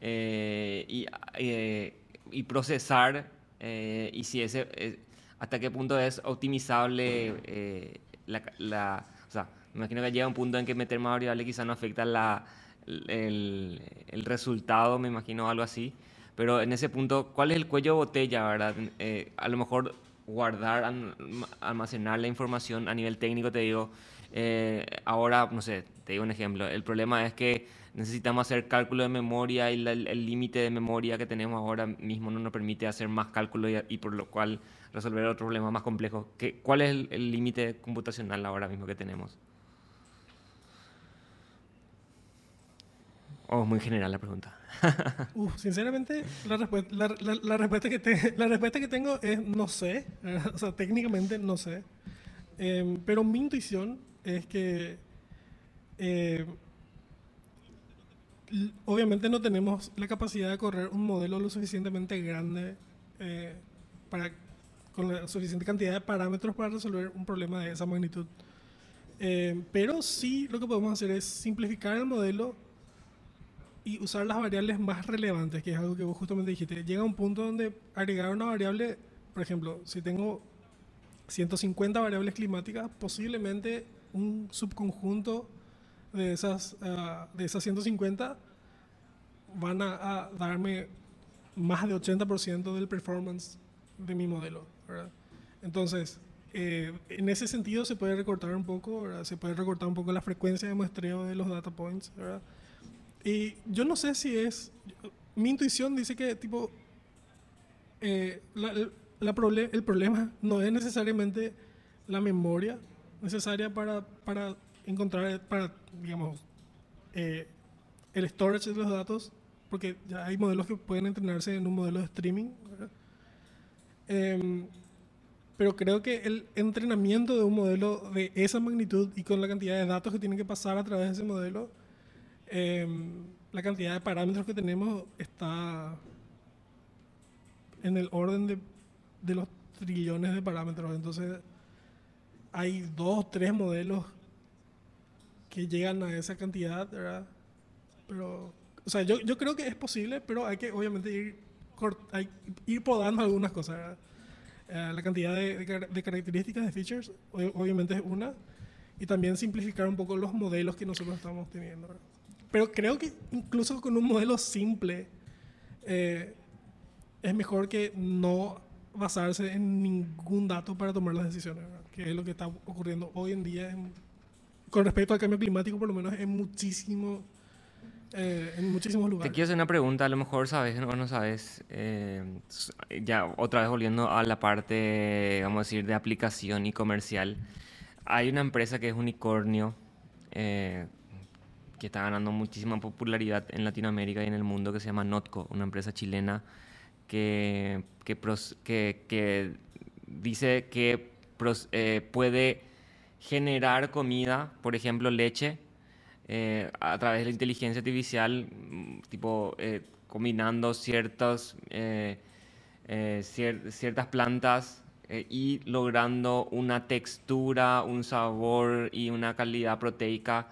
Speaker 1: eh, y, eh, y, procesar y si ese, hasta qué punto es optimizable la, la, o sea, me imagino que llega un punto en que meter más variables quizás no afecta la, el, el, resultado, me imagino algo así. Pero en ese punto, ¿cuál es el cuello de botella, verdad? a lo mejor guardar, almacenar la información a nivel técnico, te digo, eh, ahora, no sé, te digo un ejemplo, el problema es que necesitamos hacer cálculo de memoria y el límite de memoria que tenemos ahora mismo no nos permite hacer más cálculo y, por lo cual resolver otro problema más complejo. ¿Qué, ¿Cuál es el límite computacional ahora mismo que tenemos? ¿O oh, muy general la pregunta? [laughs]
Speaker 2: sinceramente, la, respuesta, la, respuesta que te, la respuesta que tengo es no sé. [laughs] o sea, técnicamente no sé. Em, pero mi intuición es que eh, obviamente no tenemos la capacidad de correr un modelo lo suficientemente grande eh, para con la suficiente cantidad de parámetros para resolver un problema de esa magnitud. Eh, pero sí lo que podemos hacer es simplificar el modelo y usar las variables más relevantes, que es algo que vos justamente dijiste. Llega un punto donde agregar una variable, por ejemplo, si tengo 150 variables climáticas, posiblemente un subconjunto de esas, ah, de esas 150 van a, darme más de 80% del performance de mi modelo. Entonces, eh, en ese sentido se puede recortar un poco, se puede recortar un poco la frecuencia de muestreo de los data points. Y yo no sé si es, mi intuición dice que tipo, eh, la, el problema no es necesariamente la memoria necesaria para, para encontrar, para, digamos, eh, el storage de los datos, porque ya hay modelos que pueden entrenarse en un modelo de streaming. Em, pero creo que el entrenamiento de un modelo de esa magnitud y con la cantidad de datos que tienen que pasar a través de ese modelo, em, la cantidad de parámetros que tenemos está en el orden de, de los trillones de parámetros. Entonces, hay dos, tres modelos que llegan a esa cantidad, ¿verdad? Pero, o sea, yo, yo creo que es posible, pero hay que obviamente ir, hay, ir podando algunas cosas, ¿verdad? Eh, la cantidad de, de, características de features, obviamente es una, y también simplificar un poco los modelos que nosotros estamos teniendo. ¿verdad? Pero creo que incluso con un modelo simple eh, es mejor que no basarse en ningún dato para tomar las decisiones, que es lo que está ocurriendo hoy en día con respecto al cambio climático, por lo menos en muchísimo, eh, en muchísimos lugares.
Speaker 1: Te quiero hacer una pregunta, a lo mejor sabes o no sabes, eh, ya otra vez volviendo a la parte, vamos a decir, de aplicación y comercial. Hay una empresa que es unicornio, eh, que está ganando muchísima popularidad en Latinoamérica y en el mundo, que se llama Notco, una empresa chilena que, que, que, dice que puede generar comida, por ejemplo leche, eh, a través de la inteligencia artificial, mm, tipo eh, combinando ciertas, eh, ciertas plantas y logrando una textura, un sabor y una calidad proteica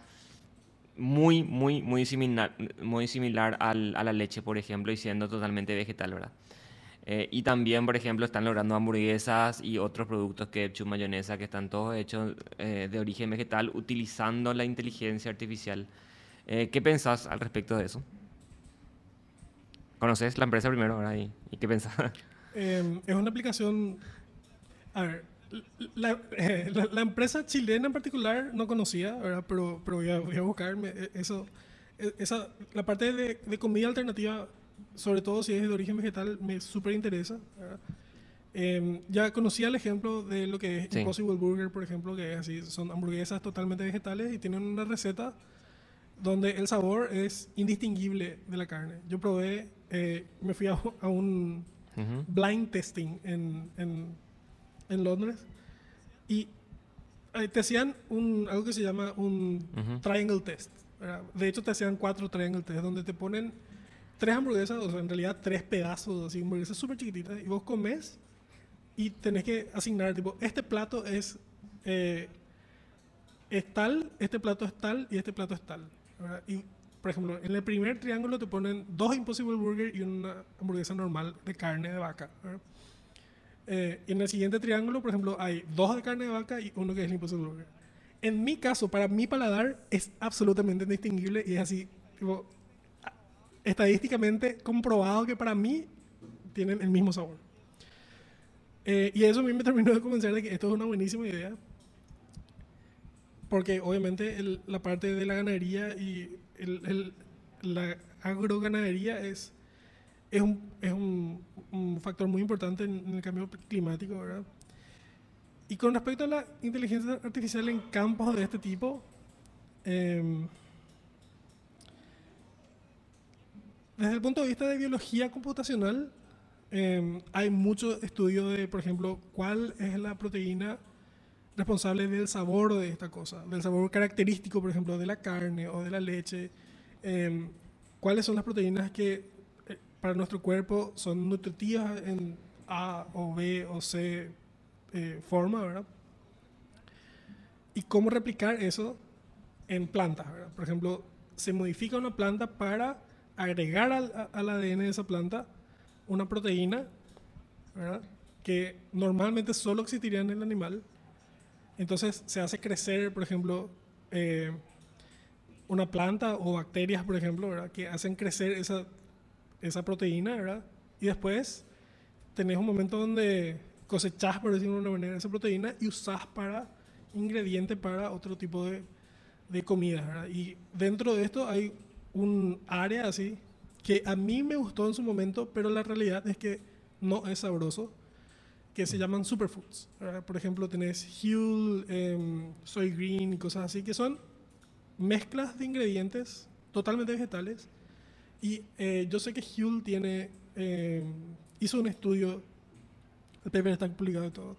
Speaker 1: muy, muy, muy similar, muy similar al, a la leche, por ejemplo, y siendo totalmente vegetal, ¿verdad? Eh, y también, por ejemplo, están logrando hamburguesas y otros productos hecho mayonesa, que están todos hechos eh, de origen vegetal utilizando la inteligencia artificial. Eh, ¿Qué pensás al respecto de eso? ¿Conoces la empresa primero ahora y, y qué pensás? [laughs]
Speaker 2: Em, es una aplicación... A ver, [laughs] la, la, empresa chilena en particular no conocía, ¿verdad? Pero, pero voy, a, voy a buscarme eso. E, esa, la parte de, de comida alternativa sobre todo si es de origen vegetal, me súper interesa. Em, ya conocía el ejemplo de lo que es Impossible Burger, por ejemplo, que es así, son hamburguesas totalmente vegetales y tienen una receta donde el sabor es indistinguible de la carne. Yo probé, eh, me fui a, un blind testing en, en, en, Londres y te hacían un, algo que se llama un triangle test. De hecho, te hacían cuatro triangle tests donde te ponen tres hamburguesas, o sea, en realidad tres pedazos, así, hamburguesas súper chiquititas, y vos comes y tenés que asignar, tipo, este plato es, eh, es tal, este plato es tal y este plato es tal. Y, por ejemplo, en el primer triángulo te ponen dos Impossible Burger y una hamburguesa normal de carne de vaca. Eh, y en el siguiente triángulo, por ejemplo, hay dos de carne de vaca y uno que es el Impossible Burger. En mi caso, para mi paladar, es absolutamente indistinguible y es así, tipo, estadísticamente comprobado que para mí tienen el mismo sabor. Eh, y eso a mí me terminó de convencer de que esto es una buenísima idea. Porque obviamente la parte de la ganadería y el, la agroganadería es, es, un, es un, factor muy importante en, el cambio climático, ¿verdad? Y con respecto a la inteligencia artificial en campos de este tipo, eh, Desde el punto de vista de biología computacional, em, hay mucho estudio de, por ejemplo, cuál es la proteína responsable del sabor de esta cosa, del sabor característico, por ejemplo, de la carne o de la leche. Em, cuáles son las proteínas que eh, para nuestro cuerpo son nutritivas en A o B o C eh, forma, ¿verdad? Y cómo replicar eso en plantas, ¿verdad? Por ejemplo, se modifica una planta para agregar al, al ADN de esa planta una proteína. Que normalmente solo existiría en el animal. Entonces se hace crecer, por ejemplo, eh, una planta o bacterias, por ejemplo, ¿verdad? que hacen crecer esa, esa proteína, ¿verdad? Y después tenés un momento donde cosechás, por decirlo de una manera, esa proteína y usás para ingrediente para otro tipo de, de comida, ¿verdad? Y dentro de esto hay un área así que a mí me gustó en su momento, pero la realidad es que no es sabroso, que se llaman superfoods. Por ejemplo, tenés Huel, eh, Soy Green y cosas así, que son mezclas de ingredientes totalmente vegetales. Y eh, yo sé que Huel tiene, eh, hizo un estudio, el paper está publicado y todo,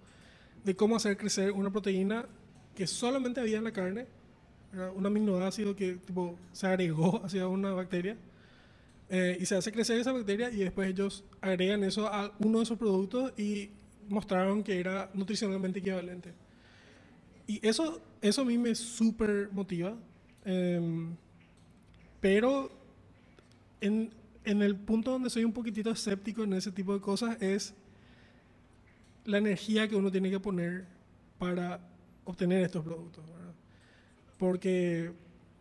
Speaker 2: de cómo hacer crecer una proteína que solamente había en la carne. Un aminoácido que tipo, se agregó [laughs] hacia una bacteria. eh, y se hace crecer esa bacteria y después ellos agregan eso a uno de esos productos y mostraron que era nutricionalmente equivalente. Y eso, eso a mí me súper motiva. em, pero en, en el punto donde soy un poquitito escéptico en ese tipo de cosas es la energía que uno tiene que poner para obtener estos productos. ¿verdad? Porque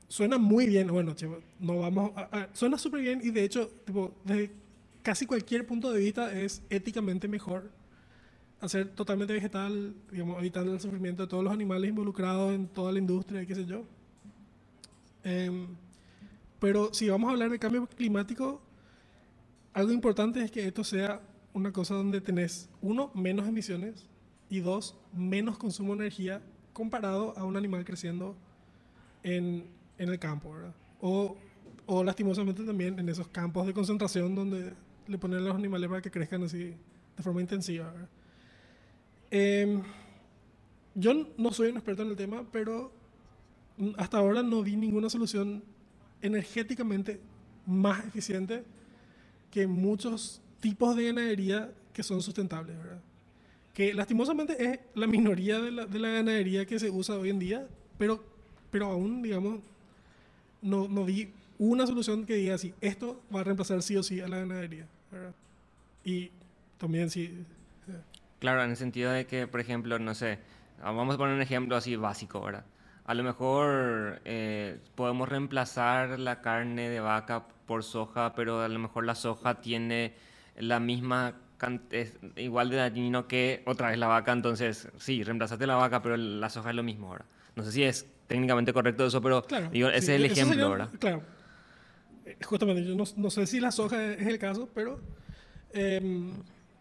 Speaker 2: suena muy bien, bueno, che, no vamos a- a- suena súper bien y de hecho, tipo, desde casi cualquier punto de vista es éticamente mejor hacer totalmente vegetal, digamos, evitando el sufrimiento de todos los animales involucrados en toda la industria, qué sé yo. Em, pero si vamos a hablar de cambio climático, algo importante es que esto sea una cosa donde tenés, uno, menos emisiones y dos, menos consumo de energía comparado a un animal creciendo en, en el campo, ¿verdad? O, o lastimosamente también en esos campos de concentración donde le ponen a los animales para que crezcan así de forma intensiva, ¿verdad? Em, yo no soy un experto en el tema, pero hasta ahora no vi ninguna solución energéticamente más eficiente que muchos tipos de ganadería que son sustentables, ¿verdad? Que lastimosamente es la minoría de la, de la ganadería que se usa hoy en día, pero, pero aún, digamos, no, no vi una solución que diga así, esto va a reemplazar sí o sí a la ganadería. Y también sí,
Speaker 1: Claro, en el sentido de que, por ejemplo, no sé, ah, vamos a poner un ejemplo así básico, ¿verdad? A lo mejor eh, podemos reemplazar la carne de vaca por soja, pero a lo mejor la soja tiene la misma es igual de dañino que otra vez la vaca, entonces sí, reemplazaste la vaca, pero la soja es lo mismo, ¿verdad? No sé si es técnicamente correcto eso, pero
Speaker 2: Claro.
Speaker 1: digo, ese
Speaker 2: sí,
Speaker 1: es el ejemplo,
Speaker 2: sería-
Speaker 1: ¿verdad?
Speaker 2: Claro. Eh, Justamente, yo no, no sé si la soja es el caso, pero. em,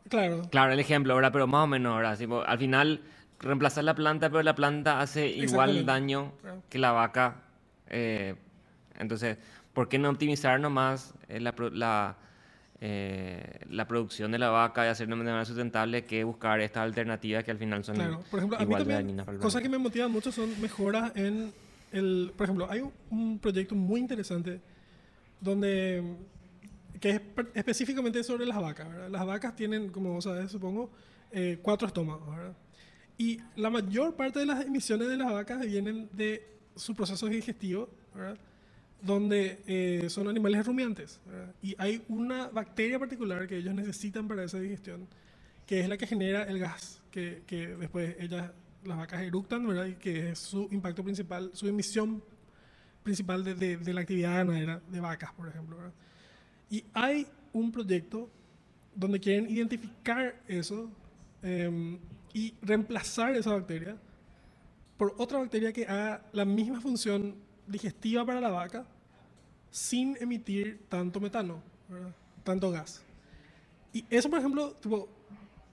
Speaker 2: claro.
Speaker 1: Claro, el ejemplo, ¿verdad? Pero más o menos, ¿verdad? Tipo, al final, reemplazar la planta, pero la planta hace igual daño
Speaker 2: Claro.
Speaker 1: que la vaca. eh, entonces, ¿por qué no optimizar nomás eh, la, la, eh, la producción de la vaca y hacerlo de manera sustentable que buscar estas alternativas que al final son
Speaker 2: Claro, por ejemplo, a mí
Speaker 1: igual de
Speaker 2: también,
Speaker 1: para el
Speaker 2: cosas que me motivan mucho son mejoras en el, por ejemplo, hay un, proyecto muy interesante donde, que es específicamente sobre las vacas, ¿verdad? Las vacas tienen, como vos sabés, supongo, eh, cuatro estómagos, ¿verdad? Y la mayor parte de las emisiones de las vacas vienen de su proceso digestivo, ¿verdad? Donde eh, son animales rumiantes. Y hay una bacteria particular que ellos necesitan para esa digestión, que es la que genera el gas, que, que después ellas, las vacas eructan, ¿verdad? Y que es su impacto principal, su emisión principal de, de- la actividad ganadera de vacas, por ejemplo. Y hay un proyecto donde quieren identificar eso em, y reemplazar esa bacteria por otra bacteria que haga la misma función digestiva para la vaca sin emitir tanto metano, ¿verdad? tanto gas. Y eso, por ejemplo, tipo,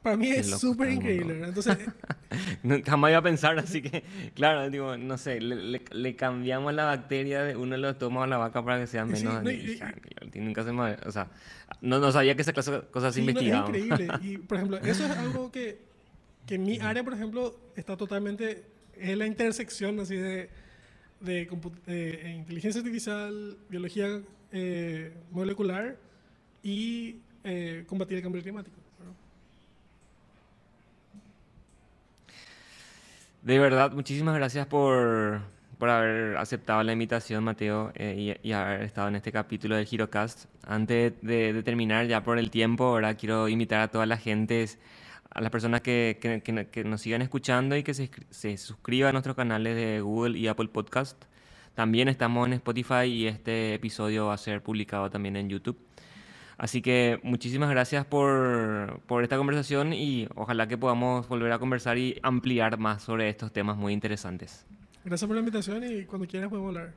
Speaker 2: para mí es súper increíble. Entonces, [laughs]
Speaker 1: jamás iba a pensar, así que, claro, digo, no sé, le, le- le cambiamos la bacteria de uno de los estómagos a la vaca para que sea
Speaker 2: Sí,
Speaker 1: menos
Speaker 2: no, y-.
Speaker 1: Y nunca se me- o sea, no, no sabía que esas clase- cosas se
Speaker 2: Sí, no, es
Speaker 1: investigaban.
Speaker 2: increíble. Y, [laughs] por ejemplo, eso es algo que, que en mi área, por ejemplo, está totalmente... Es la intersección así de, de, eh, eh, inteligencia artificial, biología eh, molecular y eh, combatir el cambio climático.
Speaker 1: De verdad, muchísimas gracias por, por haber aceptado la invitación, Mateo, eh, y, y, haber estado en este capítulo del Girocast. Antes de, de terminar, ya por el tiempo, ahora quiero invitar a todas las gentes a las personas que, que, que, que nos sigan escuchando y que se, se, suscriban a nuestros canales de Google y Apple Podcast. También estamos en Spotify y este episodio va a ser publicado también en YouTube. Así que muchísimas gracias por, por, esta conversación y ojalá que podamos volver a conversar y ampliar más sobre estos temas muy interesantes.
Speaker 2: Gracias por la invitación y cuando quieras podemos hablar.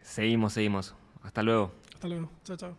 Speaker 1: Seguimos, seguimos. Hasta luego.
Speaker 2: Hasta luego. Chao, chao.